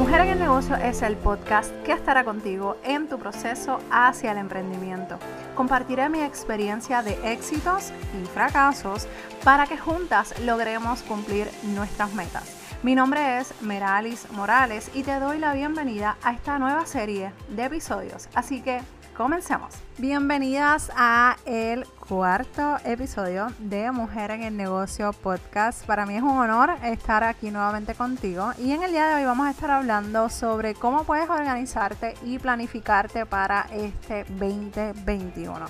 Mujer en el Negocio es el podcast que estará contigo en tu proceso hacia el emprendimiento. Compartiré mi experiencia de éxitos y fracasos para que juntas logremos cumplir nuestras metas. Mi nombre es Meralis Morales y te doy la bienvenida a esta nueva serie de episodios. Así que comencemos. Bienvenidas a el cuarto episodio de Mujer en el Negocio Podcast. Para mí es un honor estar aquí nuevamente contigo y en el día de hoy vamos a estar hablando sobre cómo puedes organizarte y planificarte para este 2021.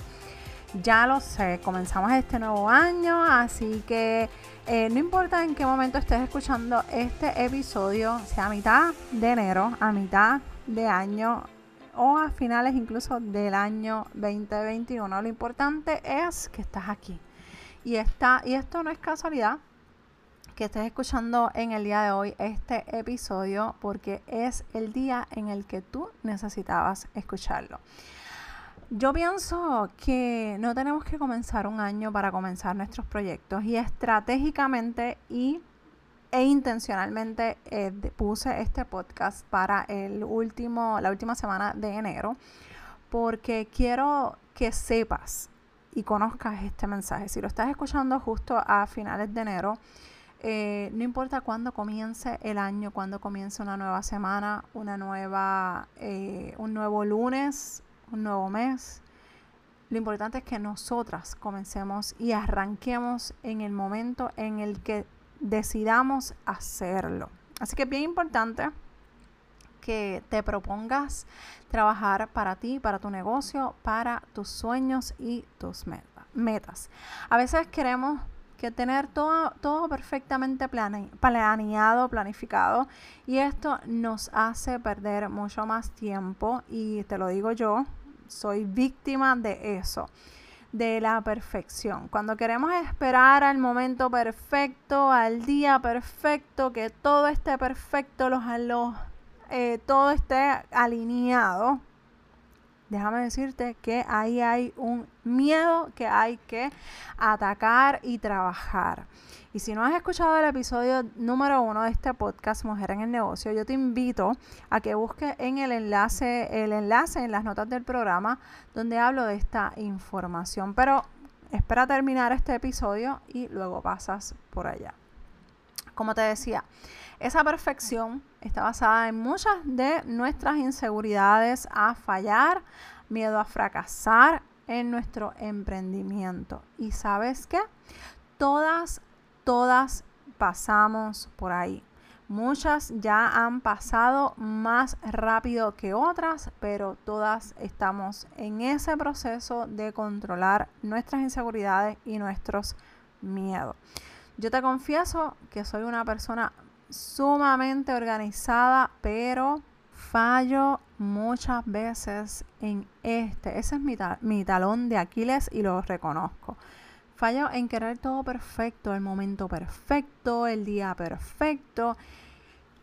Ya lo sé, comenzamos este nuevo año, así que eh, no importa en qué momento estés escuchando este episodio, sea a mitad de enero, a mitad de año o a finales incluso del año 2021. Lo importante es que estás aquí. Y, está, y esto no es casualidad que estés escuchando en el día de hoy este episodio porque es el día en el que tú necesitabas escucharlo. Yo pienso que no tenemos que comenzar un año para comenzar nuestros proyectos y estratégicamente y e intencionalmente eh, puse este podcast para el último, la última semana de enero porque quiero que sepas y conozcas este mensaje. Si lo estás escuchando justo a finales de enero, eh, no importa cuándo comience el año, cuándo comience una nueva semana, una nueva, eh, un nuevo lunes, un nuevo mes. Lo importante es que nosotras comencemos y arranquemos en el momento en el que decidamos hacerlo. Así que es bien importante que te propongas trabajar para ti, para tu negocio, para tus sueños y tus metas. A veces queremos que tener todo, todo perfectamente planeado, planificado, y esto nos hace perder mucho más tiempo, y te lo digo yo, soy víctima de eso de la perfección. Cuando queremos esperar al momento perfecto, al día perfecto, que todo esté perfecto, los, los eh, todo esté alineado, déjame decirte que ahí hay un miedo que hay que atacar y trabajar. Y si no has escuchado el episodio número uno de este podcast Mujer en el Negocio, yo te invito a que busques en el enlace, el enlace en las notas del programa donde hablo de esta información. Pero espera terminar este episodio y luego pasas por allá. Como te decía, esa perfección está basada en muchas de nuestras inseguridades a fallar, miedo a fracasar en nuestro emprendimiento. ¿Y sabes qué? Todas todas pasamos por ahí. Muchas ya han pasado más rápido que otras, pero todas estamos en ese proceso de controlar nuestras inseguridades y nuestros miedos. Yo te confieso que soy una persona sumamente organizada, pero fallo muchas veces en este. Ese es mi, mi talón de Aquiles y lo reconozco. Fallo en querer todo perfecto, el momento perfecto, el día perfecto.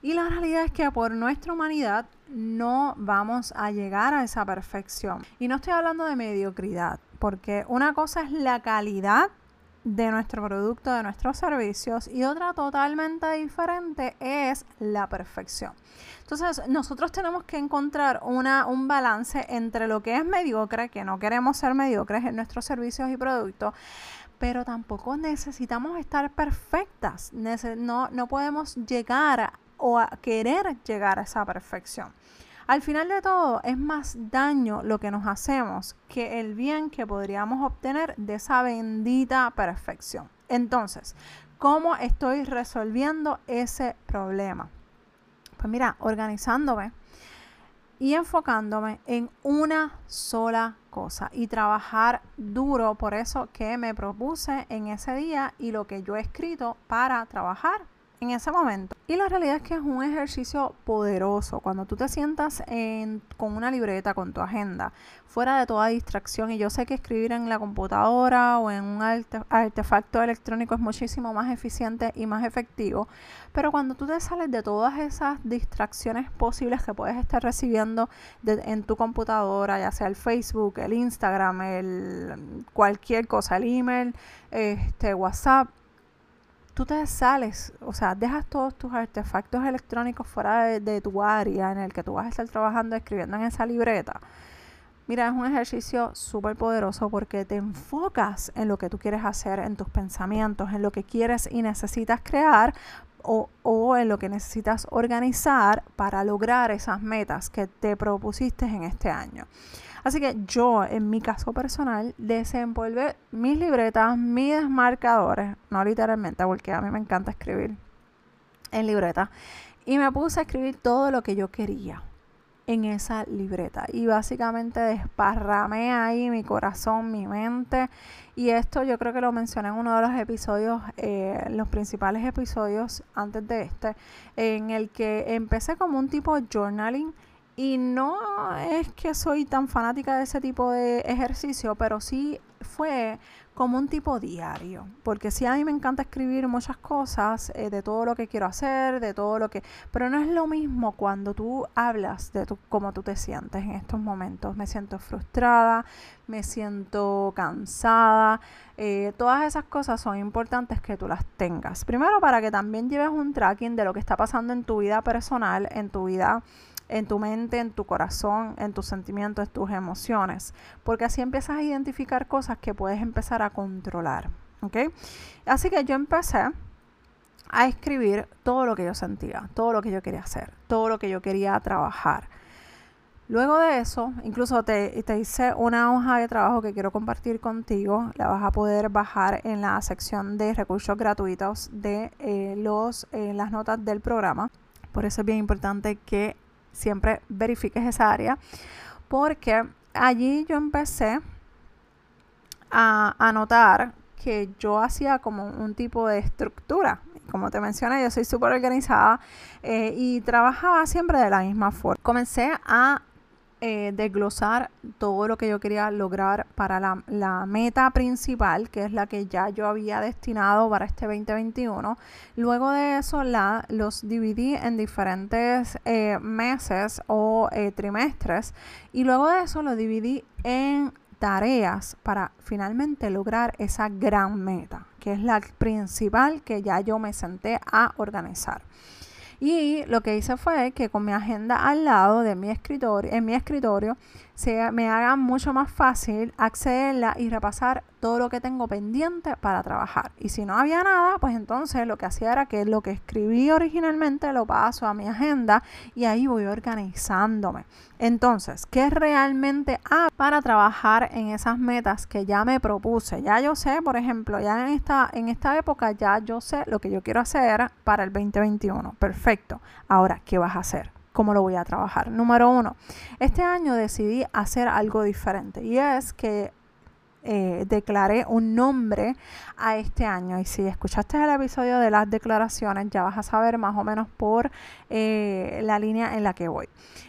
Y la realidad es que por nuestra humanidad no vamos a llegar a esa perfección. Y no estoy hablando de mediocridad, porque una cosa es la calidad de nuestro producto, de nuestros servicios, y otra totalmente diferente es la perfección. Entonces, nosotros tenemos que encontrar una, un balance entre lo que es mediocre, que no queremos ser mediocres en nuestros servicios y productos, pero tampoco necesitamos estar perfectas. No, no podemos llegar o a querer llegar a esa perfección. Al final de todo, es más daño lo que nos hacemos que el bien que podríamos obtener de esa bendita perfección. Entonces, ¿cómo estoy resolviendo ese problema? Pues mira, organizándome y enfocándome en una sola cosa y trabajar duro por eso que me propuse en ese día y lo que yo he escrito para trabajar en ese momento. Y la realidad es que es un ejercicio poderoso. Cuando tú te sientas con una libreta, con tu agenda, fuera de toda distracción, y yo sé que escribir en la computadora o en un artefacto electrónico es muchísimo más eficiente y más efectivo, pero cuando tú te sales de todas esas distracciones posibles que puedes estar recibiendo en tu computadora, ya sea el Facebook, el Instagram, el cualquier cosa, el email, este, WhatsApp, tú te sales, o sea, dejas todos tus artefactos electrónicos fuera de, tu área en el que tú vas a estar trabajando, escribiendo en esa libreta. Mira, es un ejercicio súper poderoso porque te enfocas en lo que tú quieres hacer, en tus pensamientos, en lo que quieres y necesitas crear o, en lo que necesitas organizar para lograr esas metas que te propusiste en este año. Así que yo, en mi caso personal, desenvolví mis libretas, mis desmarcadores, no literalmente, porque a mí me encanta escribir en libreta, y me puse a escribir todo lo que yo quería en esa libreta. Y básicamente desparramé ahí mi corazón, mi mente. Y esto yo creo que lo mencioné en uno de los episodios, eh, los principales episodios antes de este, en el que empecé como un tipo de journaling y no es que soy tan fanática de ese tipo de ejercicio, pero sí fue como un tipo diario, porque sí a mí me encanta escribir muchas cosas eh, de todo lo que quiero hacer, de todo lo que, pero no es lo mismo cuando tú hablas de tu, cómo tú te sientes en estos momentos. Me siento frustrada, me siento cansada, eh, todas esas cosas son importantes que tú las tengas. Primero para que también lleves un tracking de lo que está pasando en tu vida personal, en tu vida en tu mente, en tu corazón, en tus sentimientos, en tus emociones, porque así empiezas a identificar cosas que puedes empezar a controlar. ¿ok? Así que yo empecé a escribir todo lo que yo sentía, todo lo que yo quería hacer, todo lo que yo quería trabajar. Luego de eso, incluso te, te, hice una hoja de trabajo que quiero compartir contigo. La vas a poder bajar en la sección de recursos gratuitos de eh, los, eh, las notas del programa. Por eso es bien importante que siempre verifiques esa área, porque allí yo empecé a, notar que yo hacía como un tipo de estructura. Como te mencioné, yo soy súper organizada eh, y trabajaba siempre de la misma forma. Comencé a eh, desglosar todo lo que yo quería lograr para la, meta principal, que es la que ya yo había destinado para este 2021. Luego de eso la, los dividí en diferentes eh, meses o eh, trimestres y luego de eso lo dividí en tareas para finalmente lograr esa gran meta, que es la principal que ya yo me senté a organizar. Y lo que hice fue que con mi agenda al lado de mi escritorio, en mi escritorio, se me haga mucho más fácil accederla y repasar todo lo que tengo pendiente para trabajar. Y si no había nada, pues entonces lo que hacía era que lo que escribí originalmente lo paso a mi agenda y ahí voy organizándome. Entonces, ¿qué realmente hago para trabajar en esas metas que ya me propuse? Ya yo sé, por ejemplo, ya en esta, en esta época ya yo sé lo que yo quiero hacer para el 2021. Perfecto. Ahora, ¿qué vas a hacer? Cómo lo voy a trabajar. Número uno, este año decidí hacer algo diferente y es que eh, declaré un nombre a este año. Y si escuchaste el episodio de las declaraciones, ya vas a saber más o menos por eh, la línea en la que voy.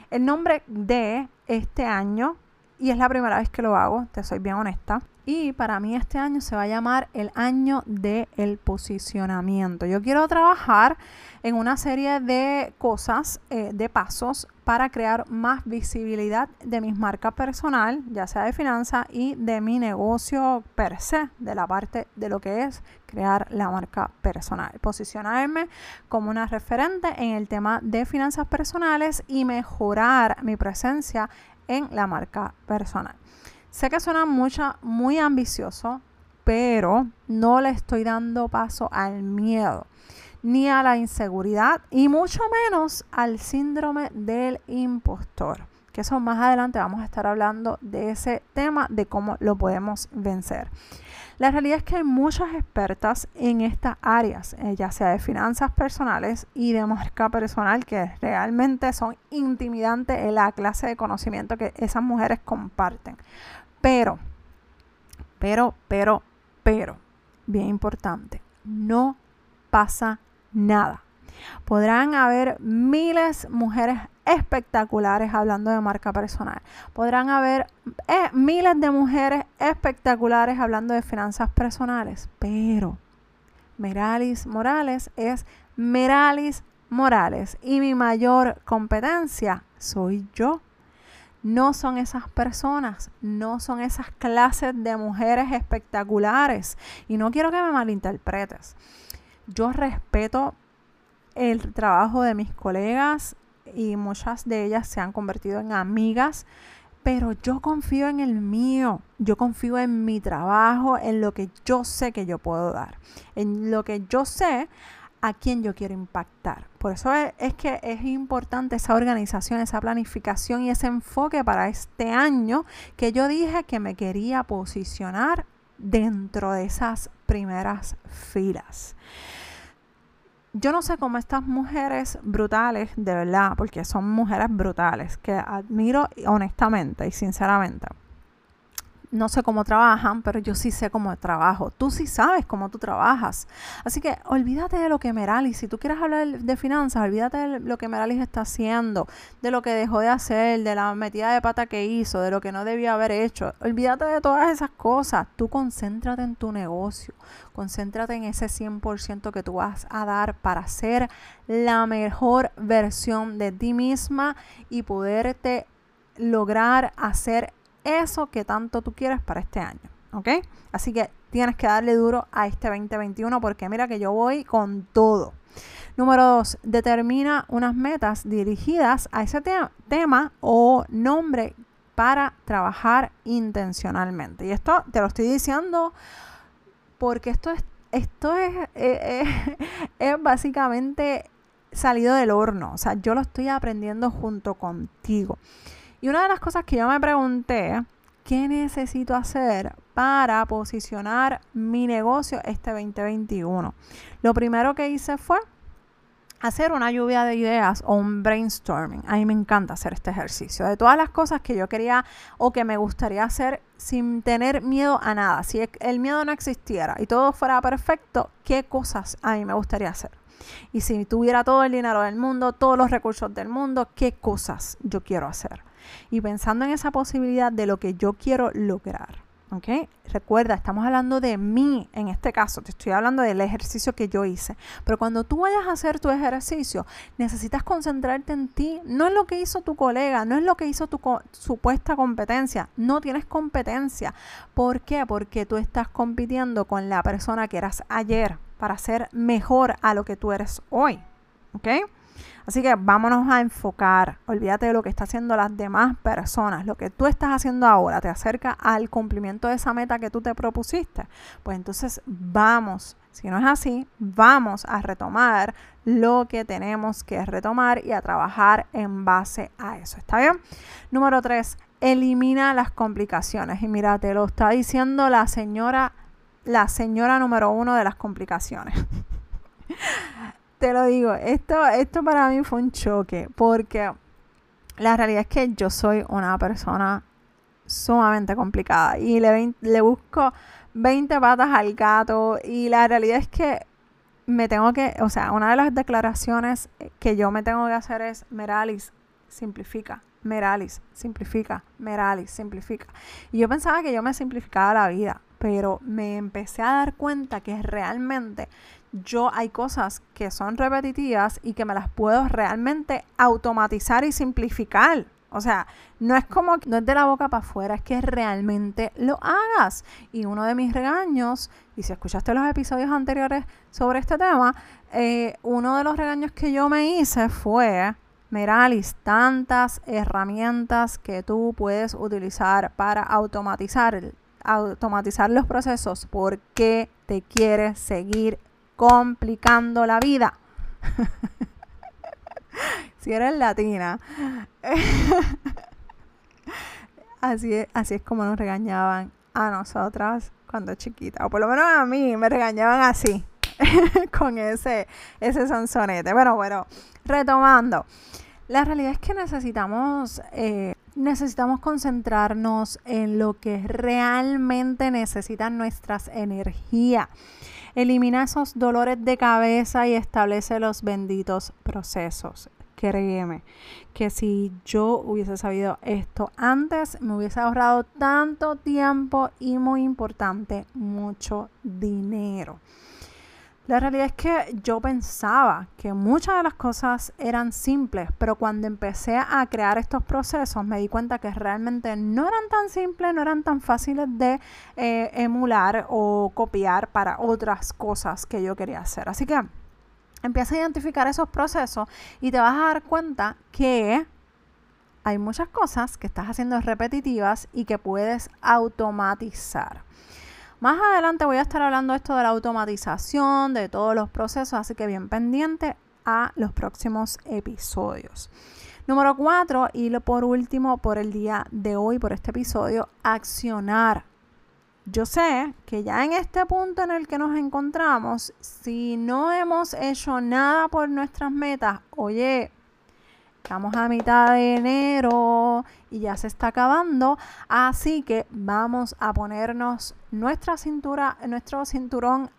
El nombre de este año, y es la primera vez que lo hago, te soy bien honesta, y para mí este año se va a llamar el año del el posicionamiento. Yo quiero trabajar en una serie de cosas, eh, de pasos para crear más visibilidad de mis marcas personal, ya sea de finanzas y de mi negocio per se, de la parte de lo que es crear la marca personal. Posicionarme como una referente en el tema de finanzas personales y mejorar mi presencia en la marca personal. Sé que suena mucha, muy ambicioso, pero no le estoy dando paso al miedo, ni a la inseguridad, y mucho menos al síndrome del impostor. Que eso más adelante vamos a estar hablando de ese tema, de cómo lo podemos vencer. La realidad es que hay muchas expertas en estas áreas, eh, ya sea de finanzas personales y de marca personal, que realmente son intimidantes en la clase de conocimiento que esas mujeres comparten. Pero, pero, pero, pero, bien importante, no pasa nada. Podrán haber miles de mujeres espectaculares hablando de marca personal. Podrán haber eh, miles de mujeres espectaculares hablando de finanzas personales. Pero Meralis Morales es Meralis Morales. Y mi mayor competencia soy yo no son esas personas, no son esas clases de mujeres espectaculares. Y no quiero que me malinterpretes. yo respeto el trabajo de mis colegas y muchas de ellas se han convertido en amigas, pero yo confío en el mío, yo confío en mi trabajo, en lo que yo sé que yo puedo dar, en lo que yo sé a quién yo quiero impactar. Por eso es, es, que es importante esa organización, esa planificación y ese enfoque para este año que yo dije que me quería posicionar dentro de esas primeras filas yo no sé cómo estas mujeres brutales, de verdad, porque son mujeres brutales, que admiro honestamente y sinceramente no sé cómo trabajan, pero yo sí sé cómo trabajo. Tú sí sabes cómo tú trabajas. Así que olvídate de lo que Meralis, si tú quieres hablar de finanzas, olvídate de lo que Meralis está haciendo, de lo que dejó de hacer, de la metida de pata que hizo, de lo que no debió haber hecho. Olvídate de todas esas cosas. Tú concéntrate en tu negocio. Concéntrate en ese 100% que tú vas a dar para ser la mejor versión de ti misma y poderte lograr hacer eso que tanto tú quieres para este año. ¿Ok? Así que tienes que darle duro a este 2021 porque mira que yo voy con todo. Número dos, determina unas metas dirigidas a ese tema o nombre para trabajar intencionalmente. Y esto te lo estoy diciendo porque esto es, esto es, eh, eh, es básicamente salido del horno. O sea, yo lo estoy aprendiendo junto contigo. Y una de las cosas que yo me pregunté, ¿qué necesito hacer para posicionar mi negocio este 2021? Lo primero que hice fue hacer una lluvia de ideas o un brainstorming. A mí me encanta hacer este ejercicio. De todas las cosas que yo quería o que me gustaría hacer sin tener miedo a nada. Si el miedo no existiera y todo fuera perfecto, ¿qué cosas a mí me gustaría hacer? Y si tuviera todo el dinero del mundo, todos los recursos del mundo, ¿qué cosas yo quiero hacer? Y pensando en esa posibilidad de lo que yo quiero lograr. ¿Ok? Recuerda, estamos hablando de mí en este caso, te estoy hablando del ejercicio que yo hice. Pero cuando tú vayas a hacer tu ejercicio, necesitas concentrarte en ti, no en lo que hizo tu colega, no en lo que hizo tu supuesta competencia. No tienes competencia. ¿Por qué? Porque tú estás compitiendo con la persona que eras ayer para ser mejor a lo que tú eres hoy. ¿Ok? Así que vámonos a enfocar. Olvídate de lo que están haciendo las demás personas. Lo que tú estás haciendo ahora te acerca al cumplimiento de esa meta que tú te propusiste. Pues entonces vamos. Si no es así, vamos a retomar lo que tenemos que retomar y a trabajar en base a eso. ¿Está bien? Número tres, elimina las complicaciones. Y mira, te lo está diciendo la señora, la señora número uno de las complicaciones. te lo digo, esto, esto para mí fue un choque, porque la realidad es que yo soy una persona sumamente complicada y le, le busco 20 patas al gato y la realidad es que me tengo que, o sea, una de las declaraciones que yo me tengo que hacer es, Meralis, simplifica, Meralis, simplifica, Meralis, simplifica. Y yo pensaba que yo me simplificaba la vida, pero me empecé a dar cuenta que realmente yo hay cosas que son repetitivas y que me las puedo realmente automatizar y simplificar. O sea, no es como, no es de la boca para afuera, es que realmente lo hagas. Y uno de mis regaños, y si escuchaste los episodios anteriores sobre este tema, eh, uno de los regaños que yo me hice fue, Meralis, tantas herramientas que tú puedes utilizar para automatizar, automatizar los procesos, ¿por qué te quieres seguir complicando la vida. si eres latina. así, es, así es como nos regañaban a nosotras cuando chiquita. O por lo menos a mí me regañaban así. con ese, ese sansonete. Bueno, bueno, retomando. La realidad es que necesitamos, eh, necesitamos concentrarnos en lo que realmente necesitan nuestras energías. Elimina esos dolores de cabeza y establece los benditos procesos. Créeme que si yo hubiese sabido esto antes, me hubiese ahorrado tanto tiempo y muy importante, mucho dinero. La realidad es que yo pensaba que muchas de las cosas eran simples, pero cuando empecé a crear estos procesos me di cuenta que realmente no eran tan simples, no eran tan fáciles de eh, emular o copiar para otras cosas que yo quería hacer. Así que empieza a identificar esos procesos y te vas a dar cuenta que hay muchas cosas que estás haciendo repetitivas y que puedes automatizar. Más adelante voy a estar hablando esto de la automatización, de todos los procesos, así que bien pendiente a los próximos episodios. Número cuatro, y por último, por el día de hoy, por este episodio, accionar. Yo sé que ya en este punto en el que nos encontramos, si no hemos hecho nada por nuestras metas, oye, Estamos a mitad de enero y ya se está acabando, así que vamos a ponernos nuestra cintura, nuestro cinturón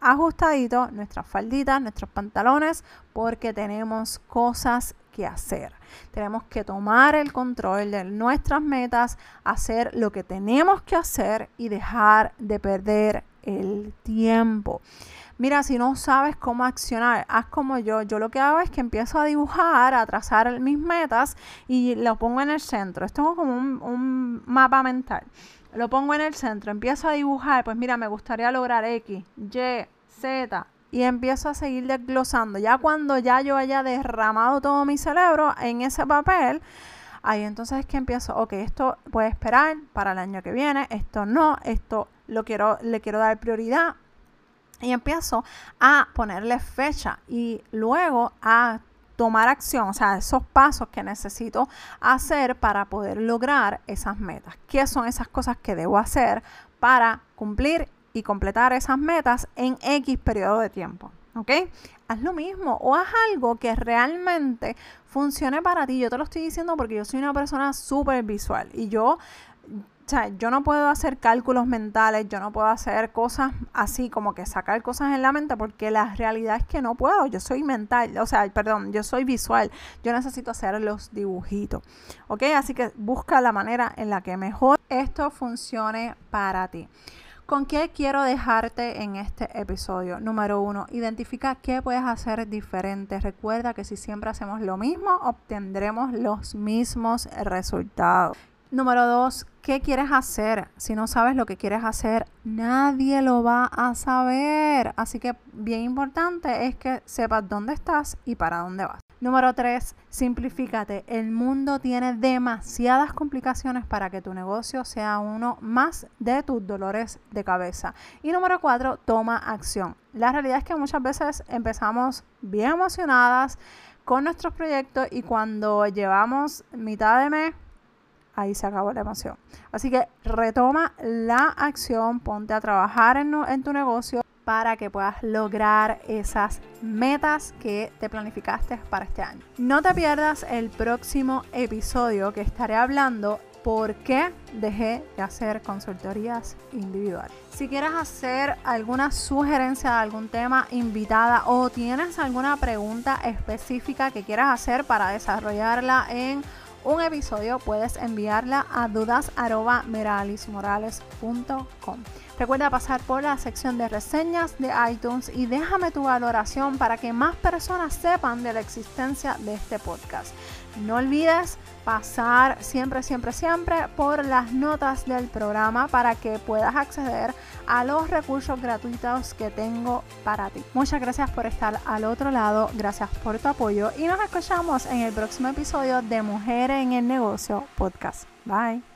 ajustadito, nuestras falditas, nuestros pantalones, porque tenemos cosas que hacer. Tenemos que tomar el control de nuestras metas, hacer lo que tenemos que hacer y dejar de perder el tiempo. Mira, si no sabes cómo accionar, haz como yo. Yo lo que hago es que empiezo a dibujar, a trazar mis metas y lo pongo en el centro. Esto es como un, mapa mental. Lo pongo en el centro, empiezo a dibujar, pues mira, me gustaría lograr X, Y, Z, y empiezo a seguir desglosando. Ya cuando ya yo haya derramado todo mi cerebro en ese papel, ahí entonces es que empiezo, ok, esto puede esperar para el año que viene, esto no, esto lo quiero, le quiero dar prioridad, y empiezo a ponerle fecha y luego a tomar acción, o sea, esos pasos que necesito hacer para poder lograr esas metas. ¿Qué son esas cosas que debo hacer para cumplir y completar esas metas en X periodo de tiempo? ¿Ok? Haz lo mismo o haz algo que realmente funcione para ti. Yo te lo estoy diciendo porque yo soy una persona súper visual y yo o sea, yo no puedo hacer cálculos mentales, yo no puedo hacer cosas así como que sacar cosas en la mente porque la realidad es que no puedo, yo soy mental, o sea, perdón, yo soy visual, yo necesito hacer los dibujitos, ¿ok? Así que busca la manera en la que mejor esto funcione para ti. ¿Con qué quiero dejarte en este episodio? Número uno, identifica qué puedes hacer diferente. Recuerda que si siempre hacemos lo mismo, obtendremos los mismos resultados. Número dos, ¿qué quieres hacer? Si no sabes lo que quieres hacer, nadie lo va a saber. Así que bien importante es que sepas dónde estás y para dónde vas. Número tres, simplifícate. El mundo tiene demasiadas complicaciones para que tu negocio sea uno más de tus dolores de cabeza. Y número cuatro, toma acción. La realidad es que muchas veces empezamos bien emocionadas con nuestros proyectos y cuando llevamos mitad de mes ahí se acabó la emoción. Así que retoma la acción, ponte a trabajar en, tu negocio para que puedas lograr esas metas que te planificaste para este año. No te pierdas el próximo episodio que estaré hablando por qué dejé de hacer consultorías individuales. Si quieres hacer alguna sugerencia de algún tema invitada o tienes alguna pregunta específica que quieras hacer para desarrollarla en un episodio, puedes enviarla a dudas.meralismorales.com. Recuerda pasar por la sección de reseñas de iTunes y déjame tu valoración para que más personas sepan de la existencia de este podcast. No olvides pasar siempre, siempre, siempre por las notas del programa para que puedas acceder a los recursos gratuitos que tengo para ti. Muchas gracias por estar al otro lado, gracias por tu apoyo y nos escuchamos en el próximo episodio de Mujeres en el Negocio Podcast. Bye.